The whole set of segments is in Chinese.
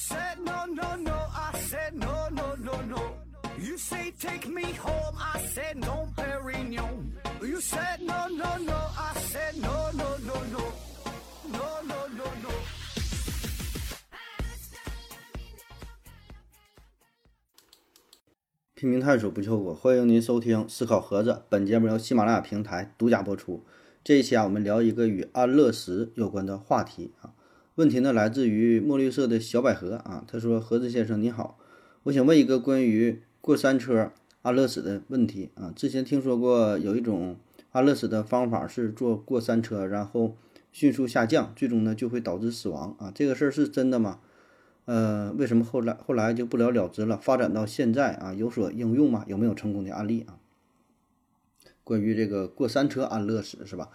said no, no, no. I said no, no, no, no. You say take me home. I said no, Perignon. You said no, no, no. I said no, no, no, no. No, no, no, no. 拼命探索不求果，欢迎您收听思考盒子。本节目由喜马拉雅平台独家播出。这一期啊，我们聊一个与安乐死有关的话题啊。问题呢来自于墨绿色的小百合啊，他说：“盒子先生你好，我想问一个关于过山车安乐死的问题啊。之前听说过有一种安乐死的方法是坐过山车，然后迅速下降，最终呢就会导致死亡啊。这个事儿是真的吗？呃，为什么后来后来就不了了之了？发展到现在啊，有所应用吗？有没有成功的案例啊？关于这个过山车安乐死是吧？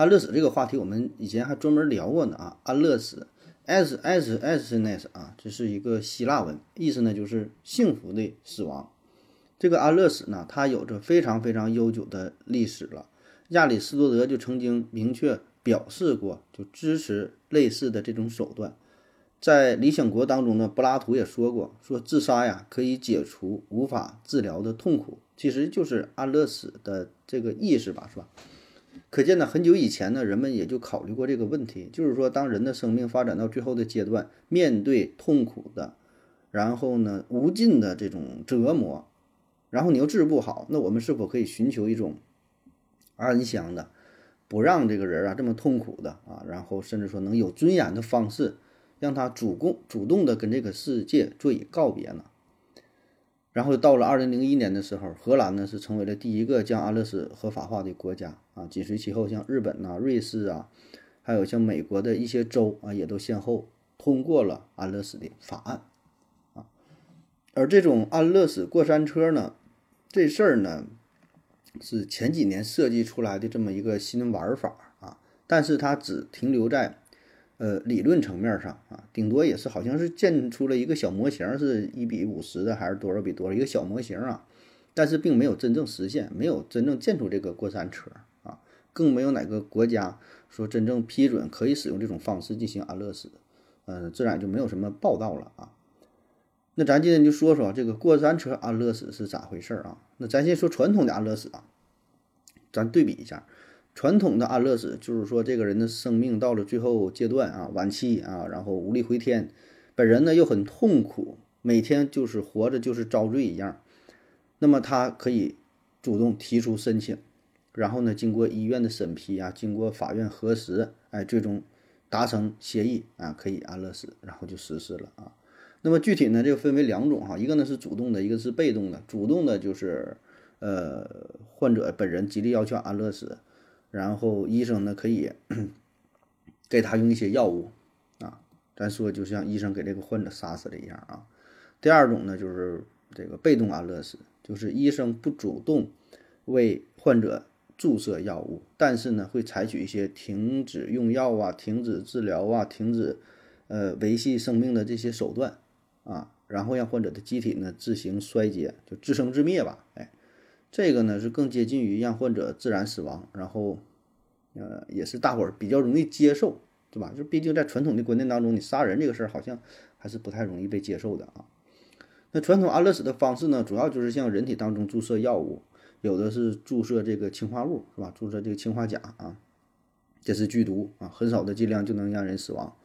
安乐死这个话题，我们以前还专门聊过呢啊。安乐死，s s s n s 啊，这是一个希腊文，意思呢就是幸福的死亡。这个安乐死呢，它有着非常非常悠久的历史了。亚里士多德就曾经明确表示过，就支持类似的这种手段。在《理想国》当中呢，柏拉图也说过，说自杀呀可以解除无法治疗的痛苦，其实就是安乐死的这个意识吧，是吧？可见呢，很久以前呢，人们也就考虑过这个问题，就是说，当人的生命发展到最后的阶段，面对痛苦的，然后呢，无尽的这种折磨，然后你又治不好，那我们是否可以寻求一种安详的，不让这个人啊这么痛苦的啊，然后甚至说能有尊严的方式？让他主动主动的跟这个世界做以告别呢。然后到了二零零一年的时候，荷兰呢是成为了第一个将安乐死合法化的国家啊。紧随其后，像日本呐、瑞士啊，还有像美国的一些州啊，也都先后通过了安乐死的法案啊。而这种安乐死过山车呢，这事儿呢，是前几年设计出来的这么一个新玩法啊，但是它只停留在。呃，理论层面上啊，顶多也是好像是建出了一个小模型，是一比五十的还是多少比多少一个小模型啊，但是并没有真正实现，没有真正建出这个过山车啊，更没有哪个国家说真正批准可以使用这种方式进行安乐死，嗯，自然就没有什么报道了啊。那咱今天就说说这个过山车安乐死是咋回事啊？那咱先说传统的安乐死啊，咱对比一下。传统的安乐死就是说，这个人的生命到了最后阶段啊，晚期啊，然后无力回天，本人呢又很痛苦，每天就是活着就是遭罪一样。那么他可以主动提出申请，然后呢，经过医院的审批啊，经过法院核实，哎，最终达成协议啊，可以安乐死，然后就实施了啊。那么具体呢，这个分为两种哈，一个呢是主动的，一个是被动的。主动的就是呃，患者本人极力要求安乐死。然后医生呢可以 给他用一些药物啊，咱说就像医生给这个患者杀死了一样啊。第二种呢就是这个被动安乐死，就是医生不主动为患者注射药物，但是呢会采取一些停止用药啊、停止治疗啊、停止呃维系生命的这些手段啊，然后让患者的机体呢自行衰竭，就自生自灭吧，哎。这个呢是更接近于让患者自然死亡，然后，呃，也是大伙儿比较容易接受，对吧？就毕竟在传统的观念当中，你杀人这个事儿好像还是不太容易被接受的啊。那传统安乐死的方式呢，主要就是向人体当中注射药物，有的是注射这个氰化物，是吧？注射这个氰化钾啊，这是剧毒啊，很少的剂量就能让人死亡。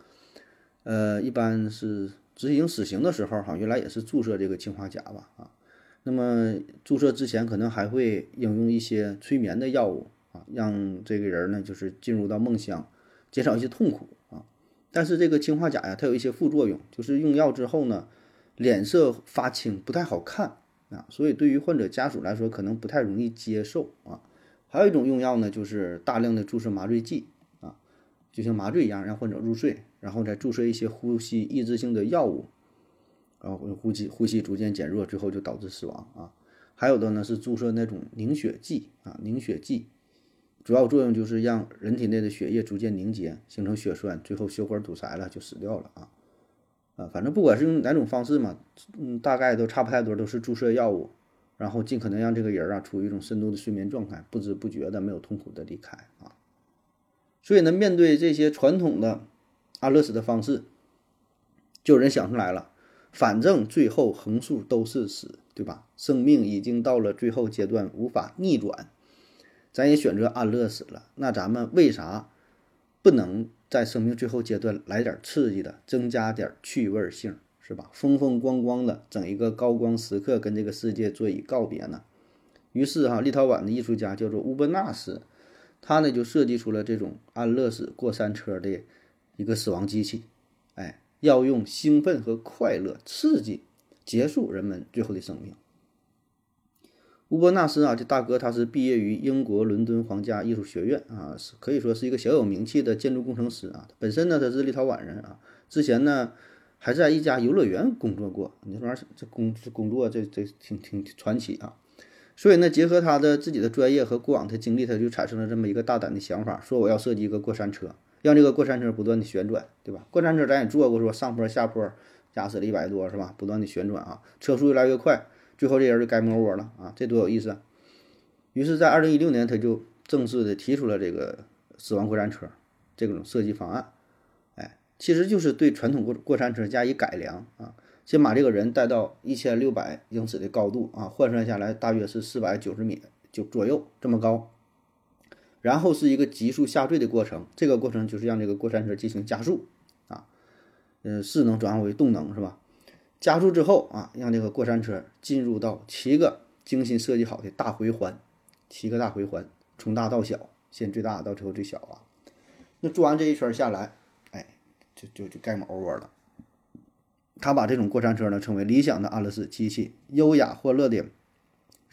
呃，一般是执行死刑的时候，哈，原来也是注射这个氰化钾吧，啊。那么注射之前可能还会应用一些催眠的药物啊，让这个人呢就是进入到梦乡，减少一些痛苦啊。但是这个氰化钾呀，它有一些副作用，就是用药之后呢，脸色发青，不太好看啊。所以对于患者家属来说，可能不太容易接受啊。还有一种用药呢，就是大量的注射麻醉剂啊，就像麻醉一样让患者入睡，然后再注射一些呼吸抑制性的药物。然后呼吸呼吸逐渐减弱，最后就导致死亡啊。还有的呢是注射那种凝血剂啊，凝血剂主要作用就是让人体内的血液逐渐凝结，形成血栓，最后血管堵塞了就死掉了啊。啊，反正不管是用哪种方式嘛，嗯，大概都差不太多，都是注射药物，然后尽可能让这个人啊处于一种深度的睡眠状态，不知不觉的没有痛苦的离开啊。所以呢，面对这些传统的安乐死的方式。就有人想出来了，反正最后横竖都是死，对吧？生命已经到了最后阶段，无法逆转，咱也选择安乐死了。那咱们为啥不能在生命最后阶段来点刺激的，增加点趣味性，是吧？风风光光的整一个高光时刻，跟这个世界做以告别呢？于是哈，立陶宛的艺术家叫做乌本纳斯，他呢就设计出了这种安乐死过山车的一个死亡机器，哎，要用兴奋和快乐刺激结束人们最后的生命。乌波纳斯啊，这大哥他是毕业于英国伦敦皇家艺术学院啊，是可以说是一个小有名气的建筑工程师啊。本身呢他是立陶宛人啊，之前呢还在一家游乐园工作过。你说这工这工作这这挺挺传奇啊。所以呢，结合他的自己的专业和过往的经历，他就产生了这么一个大胆的想法，说我要设计一个过山车，让这个过山车不断的旋转，对吧？过山车咱也坐过，说上坡下坡，驾驶了一百多是吧？不断的旋转啊，车速越来越快。最后这人就该摸窝了啊，这多有意思！于是，在二零一六年，他就正式的提出了这个死亡过山车这种设计方案。哎，其实就是对传统过过山车加以改良啊，先把这个人带到一千六百英尺的高度啊，换算下来大约是四百九十米就左右这么高，然后是一个急速下坠的过程，这个过程就是让这个过山车进行加速啊，嗯，势能转化为动能是吧？加速之后啊，让这个过山车进入到七个精心设计好的大回环，七个大回环从大到小，先最大到最后最小啊。那转完这一圈下来，哎，就就就 game over 了。他把这种过山车呢称为理想的安乐死机器，优雅欢乐的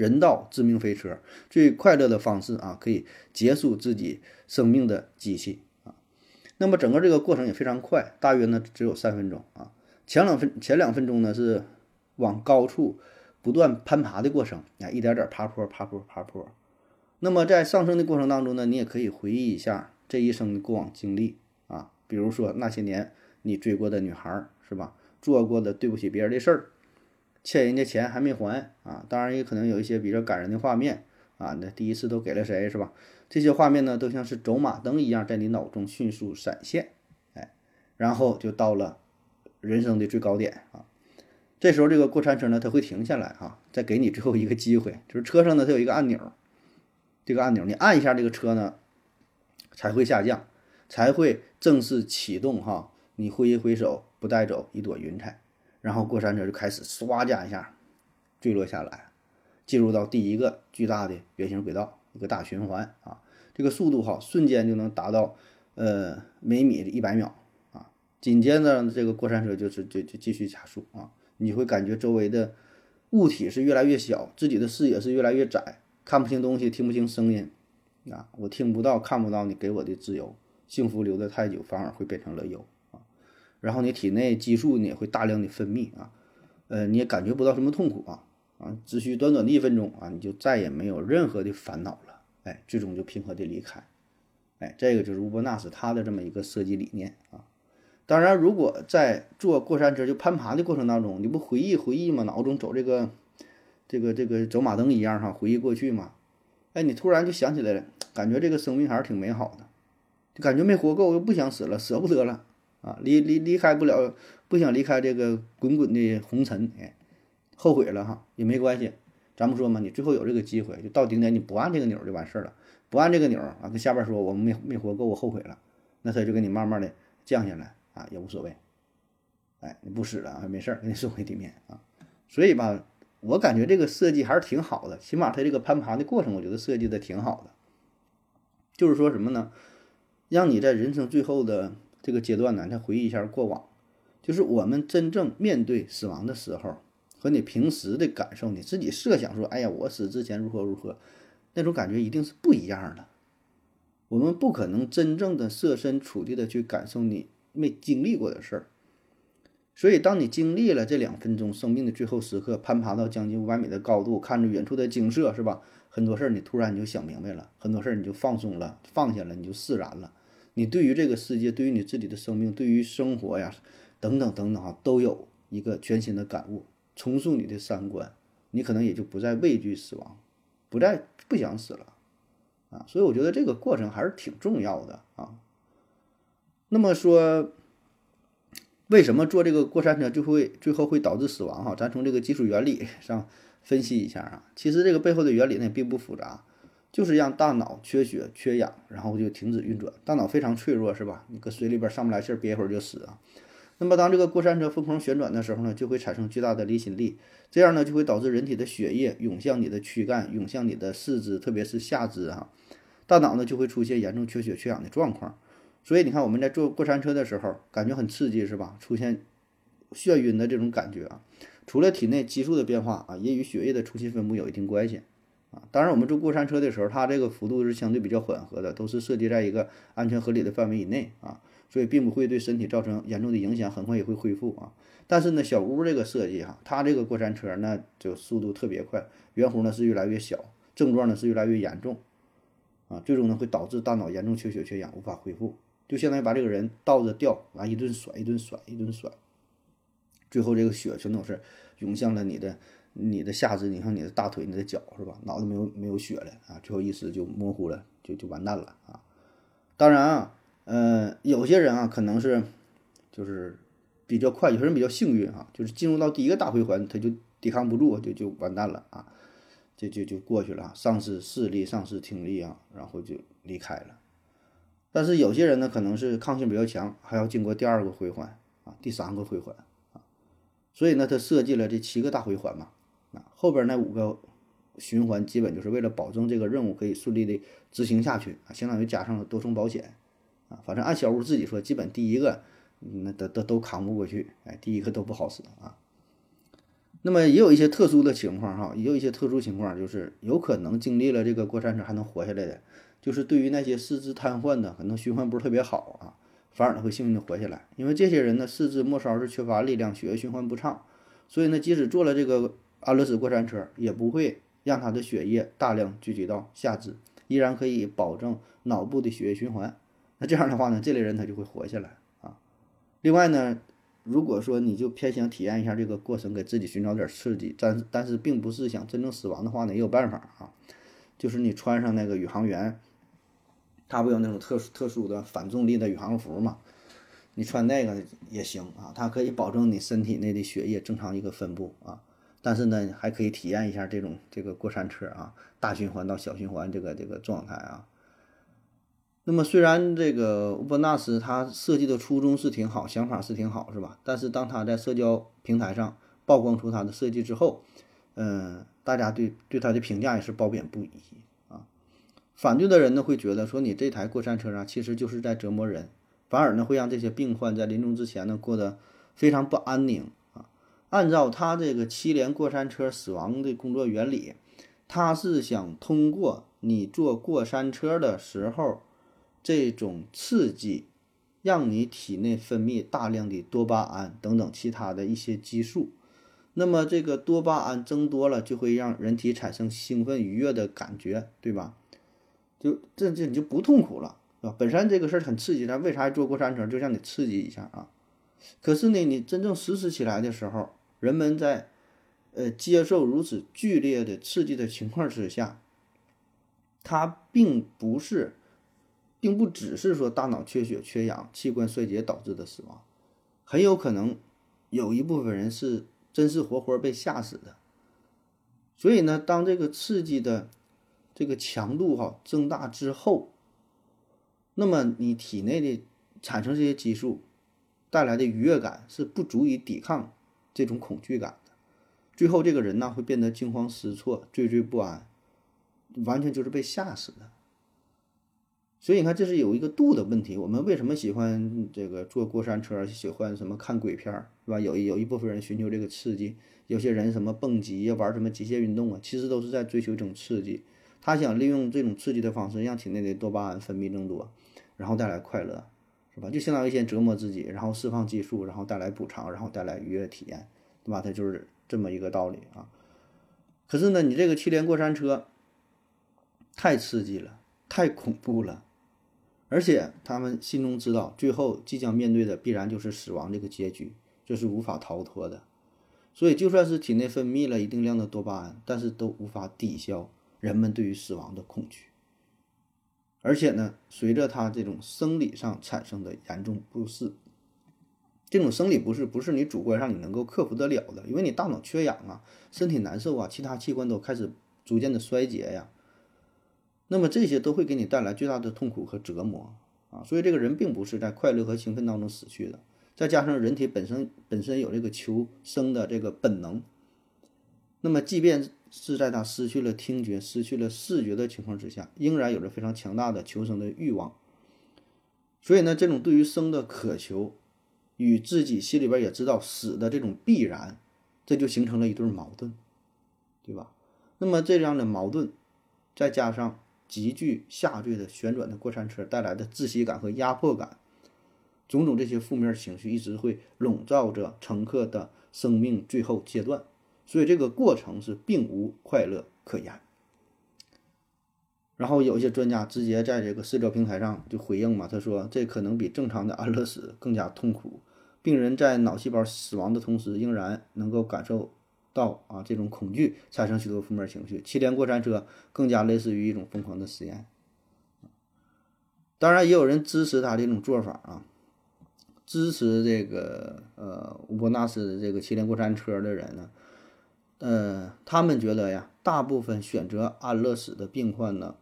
人道致命飞车，最快乐的方式啊，可以结束自己生命的机器啊。那么整个这个过程也非常快，大约呢只有三分钟啊。前两分前两分钟呢是往高处不断攀爬的过程，啊，一点点爬坡爬坡爬坡。那么在上升的过程当中呢，你也可以回忆一下这一生的过往经历啊，比如说那些年你追过的女孩是吧？做过的对不起别人的事儿，欠人家钱还没还啊。当然也可能有一些比较感人的画面啊，那第一次都给了谁是吧？这些画面呢都像是走马灯一样在你脑中迅速闪现，哎，然后就到了。人生的最高点啊，这时候这个过山车呢，它会停下来哈，再给你最后一个机会，就是车上呢它有一个按钮，这个按钮你按一下，这个车呢才会下降，才会正式启动哈。你挥一挥手，不带走一朵云彩，然后过山车就开始唰加一下坠落下来，进入到第一个巨大的圆形轨道，一个大循环啊，这个速度哈，瞬间就能达到呃每米的一百秒啊。紧接着，这个过山车就是就就继续加速啊！你会感觉周围的物体是越来越小，自己的视野是越来越窄，看不清东西，听不清声音啊！我听不到，看不到你给我的自由，幸福留得太久，反而会变成了忧！然后你体内激素呢也会大量的分泌啊，呃，你也感觉不到什么痛苦啊啊！只需短短的一分钟啊，你就再也没有任何的烦恼了，哎，最终就平和的离开，哎，这个就是乌波纳斯他的这么一个设计理念啊。当然，如果在坐过山车就攀爬的过程当中，你不回忆回忆嘛？脑中走这个，这个这个走马灯一样哈，回忆过去嘛。哎，你突然就想起来了，感觉这个生命还是挺美好的，就感觉没活够，又不想死了，舍不得了啊，离离离开不了，不想离开这个滚滚的红尘，哎，后悔了哈，也没关系，咱不说嘛，你最后有这个机会，就到顶点你不按这个钮就完事儿了，不按这个钮啊，跟下边说我没没活够，我后悔了，那他就给你慢慢的降下来。啊，也无所谓，哎，你不死了还没事儿，给你送回地面啊。所以吧，我感觉这个设计还是挺好的，起码他这个攀爬的过程，我觉得设计的挺好的。就是说什么呢？让你在人生最后的这个阶段呢，再回忆一下过往，就是我们真正面对死亡的时候，和你平时的感受，你自己设想说，哎呀，我死之前如何如何，那种感觉一定是不一样的。我们不可能真正的设身处地的去感受你。没经历过的事儿，所以当你经历了这两分钟生命的最后时刻，攀爬到将近五百米的高度，看着远处的景色，是吧？很多事儿你突然你就想明白了，很多事儿你就放松了，放下了，你就释然了。你对于这个世界，对于你自己的生命，对于生活呀，等等等等啊，都有一个全新的感悟，重塑你的三观，你可能也就不再畏惧死亡，不再不想死了啊。所以我觉得这个过程还是挺重要的啊。那么说，为什么坐这个过山车就会最后会导致死亡？哈，咱从这个技术原理上分析一下啊。其实这个背后的原理呢并不复杂，就是让大脑缺血、缺氧，然后就停止运转。大脑非常脆弱，是吧？你搁水里边上不来气儿，憋一会儿就死啊。那么当这个过山车疯狂旋转的时候呢，就会产生巨大的离心力，这样呢就会导致人体的血液涌向你的躯干，涌向你的四肢，特别是下肢啊。大脑呢就会出现严重缺血缺氧的状况。所以你看我们在坐过山车的时候，感觉很刺激，是吧？出现眩晕的这种感觉啊。除了体内激素的变化啊，也与血液的重新分布有一定关系啊。当然，我们坐过山车的时候，它这个幅度是相对比较缓和的，都是设计在一个安全合理的范围以内啊。所以并不会对身体造成严重的影响，很快也会恢复啊。但是呢，小屋这个设计哈，它这个过山车那就速度特别快，圆弧呢是越来越小，症状呢是越来越严重啊，最终呢会导致大脑严重缺血缺氧，无法恢复，就相当于把这个人倒着吊，完一顿甩，一顿甩，一顿甩，最后这个血全都是涌向了你的你的下肢，你看你的大腿、你的脚是吧？脑子没有没有血了啊，最后意识就模糊了，就就完蛋了啊。当然啊。呃，有些人啊，可能是就是比较快，有些人比较幸运啊，就是进入到第一个大回环，他就抵抗不住，就就完蛋了啊，就就就过去了，丧失视力，丧失听力啊，然后就离开了。但是有些人呢，可能是抗性比较强，还要经过第二个回环啊，第三个回环啊，所以呢，他设计了这七个大回环嘛，后边那五个循环基本就是为了保证这个任务可以顺利的执行下去啊，相当于加上了多重保险啊。反正按小屋自己说，基本第一个那都都都扛不过去，哎，第一个都不好使啊。那么也有一些特殊的情况哈，也有一些特殊情况，就是有可能经历了这个过山车还能活下来的，就是对于那些四肢瘫痪的，可能循环不是特别好啊，反而呢会幸运的活下来。因为这些人呢四肢末梢是缺乏力量，血液循环不畅，所以呢即使做了这个安乐死过山车，也不会让他的血液大量聚集到下肢，依然可以保证脑部的血液循环。那这样的话呢，这类人他就会活下来啊。另外呢，如果说你就偏想体验一下这个过程，给自己寻找点刺激，但但是并不是想真正死亡的话呢，也有办法啊。就是你穿上那个宇航员，他不有那种特殊特殊的反重力的宇航服嘛？你穿那个也行啊，它可以保证你身体内的血液正常一个分布啊。但是呢，还可以体验一下这种这个过山车啊，大循环到小循环这个这个状态啊。那么虽然这个乌波纳斯他设计的初衷是挺好，想法是挺好，是吧？但是当他在社交平台上曝光出他的设计之后，嗯，大家对对他的评价也是褒贬不一啊。反对的人呢会觉得说你这台过山车啊其实就是在折磨人，反而呢会让这些病患在临终之前呢过得非常不安宁。按照他这个七连过山车死亡的工作原理，他是想通过你坐过山车的时候。这种刺激，让你体内分泌大量的多巴胺等等其他的一些激素，那么这个多巴胺增多了，就会让人体产生兴奋愉悦的感觉，对吧？就这这你就不痛苦了，是吧？本身这个事儿很刺激，咱为啥坐过山车？就让你刺激一下啊。可是呢，你真正实施起来的时候，人们在呃接受如此剧烈的刺激的情况之下，它并不是。并不只是说大脑缺血、缺氧、器官衰竭导致的死亡，很有可能有一部分人是真是活活被吓死的。所以呢，当这个刺激的这个强度哈增大之后，那么你体内的产生这些激素带来的愉悦感是不足以抵抗这种恐惧感的，最后这个人呢会变得惊慌失措、惴惴不安，完全就是被吓死的。所以你看，这是有一个度的问题。我们为什么喜欢这个坐过山车，喜欢什么看鬼片儿，是吧？有有一部分人寻求这个刺激，有些人什么蹦极呀，玩什么极限运动啊，其实都是在追求这种刺激。他想利用这种刺激的方式，让体内的多巴胺分泌更多，然后带来快乐，是吧？就相当于先折磨自己，然后释放激素，然后带来补偿，然后带来愉悦体验，对吧？它就是这么一个道理啊。可是呢，你这个七连过山车太刺激了，太恐怖了。而且他们心中知道，最后即将面对的必然就是死亡这个结局，这是无法逃脱的。所以，就算是体内分泌了一定量的多巴胺，但是都无法抵消人们对于死亡的恐惧。而且呢，随着他这种生理上产生的严重不适，这种生理不适不是你主观上你能够克服得了的，因为你大脑缺氧啊，身体难受啊，其他器官都开始逐渐的衰竭呀。那么这些都会给你带来巨大的痛苦和折磨啊。所以这个人并不是在快乐和兴奋当中死去的。再加上人体本身本身有这个求生的这个本能，那么即便是在他失去了听觉、失去了视觉的情况之下，仍然有着非常强大的求生的欲望。所以呢，这种对于生的渴求。与自己心里边也知道死的这种必然，这就形成了一对矛盾，对吧？那么这样的矛盾，再加上急剧下坠的旋转的过山车带来的窒息感和压迫感，种种这些负面情绪一直会笼罩着乘客的生命最后阶段，所以这个过程是并无快乐可言。然后有一些专家直接在这个社交平台上就回应嘛，他说这可能比正常的安乐死更加痛苦。病人在脑细胞死亡的同时，仍然能够感受到啊这种恐惧，产生许多负面情绪。七连过山车更加类似于一种疯狂的实验。当然，也有人支持他这种做法啊，支持这个呃乌波纳斯的这个七连过山车的人呢，呃，他们觉得呀，大部分选择安乐死的病患呢，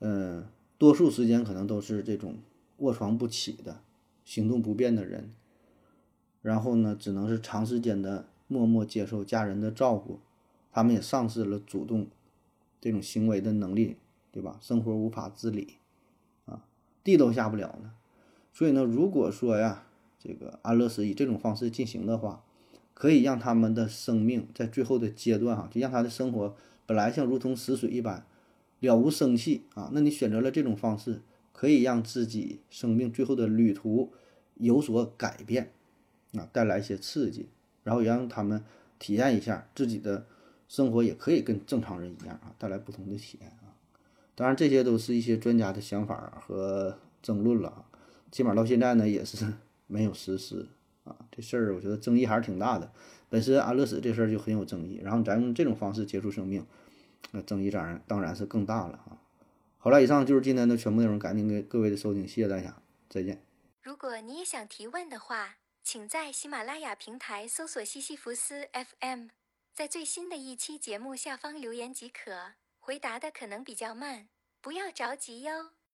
嗯，多数时间可能都是这种卧床不起的、行动不便的人。然后呢，只能是长时间的默默接受家人的照顾，他们也丧失了主动这种行为的能力，对吧？生活无法自理，啊，地都下不了呢。所以呢，如果说呀，这个安乐死以这种方式进行的话，可以让他们的生命在最后的阶段哈，就让他的生活本来像如同死水一般了无生气啊。那你选择了这种方式，可以让自己生命最后的旅途有所改变。啊，带来一些刺激，然后也让他们体验一下自己的生活也可以跟正常人一样啊，带来不同的体验啊。当然，这些都是一些专家的想法和争论了啊，起码到现在呢也是没有实施啊。这事儿我觉得争议还是挺大的。本身安乐死这事儿就很有争议，然后咱用这种方式结束生命，那争议当然当然是更大了啊。好了，以上就是今天的全部内容，感谢各位的收听，谢谢大家，再见。如果你也想提问的话。请在喜马拉雅平台搜索西西弗斯 FM，在最新的一期节目下方留言即可。回答的可能比较慢，不要着急哟。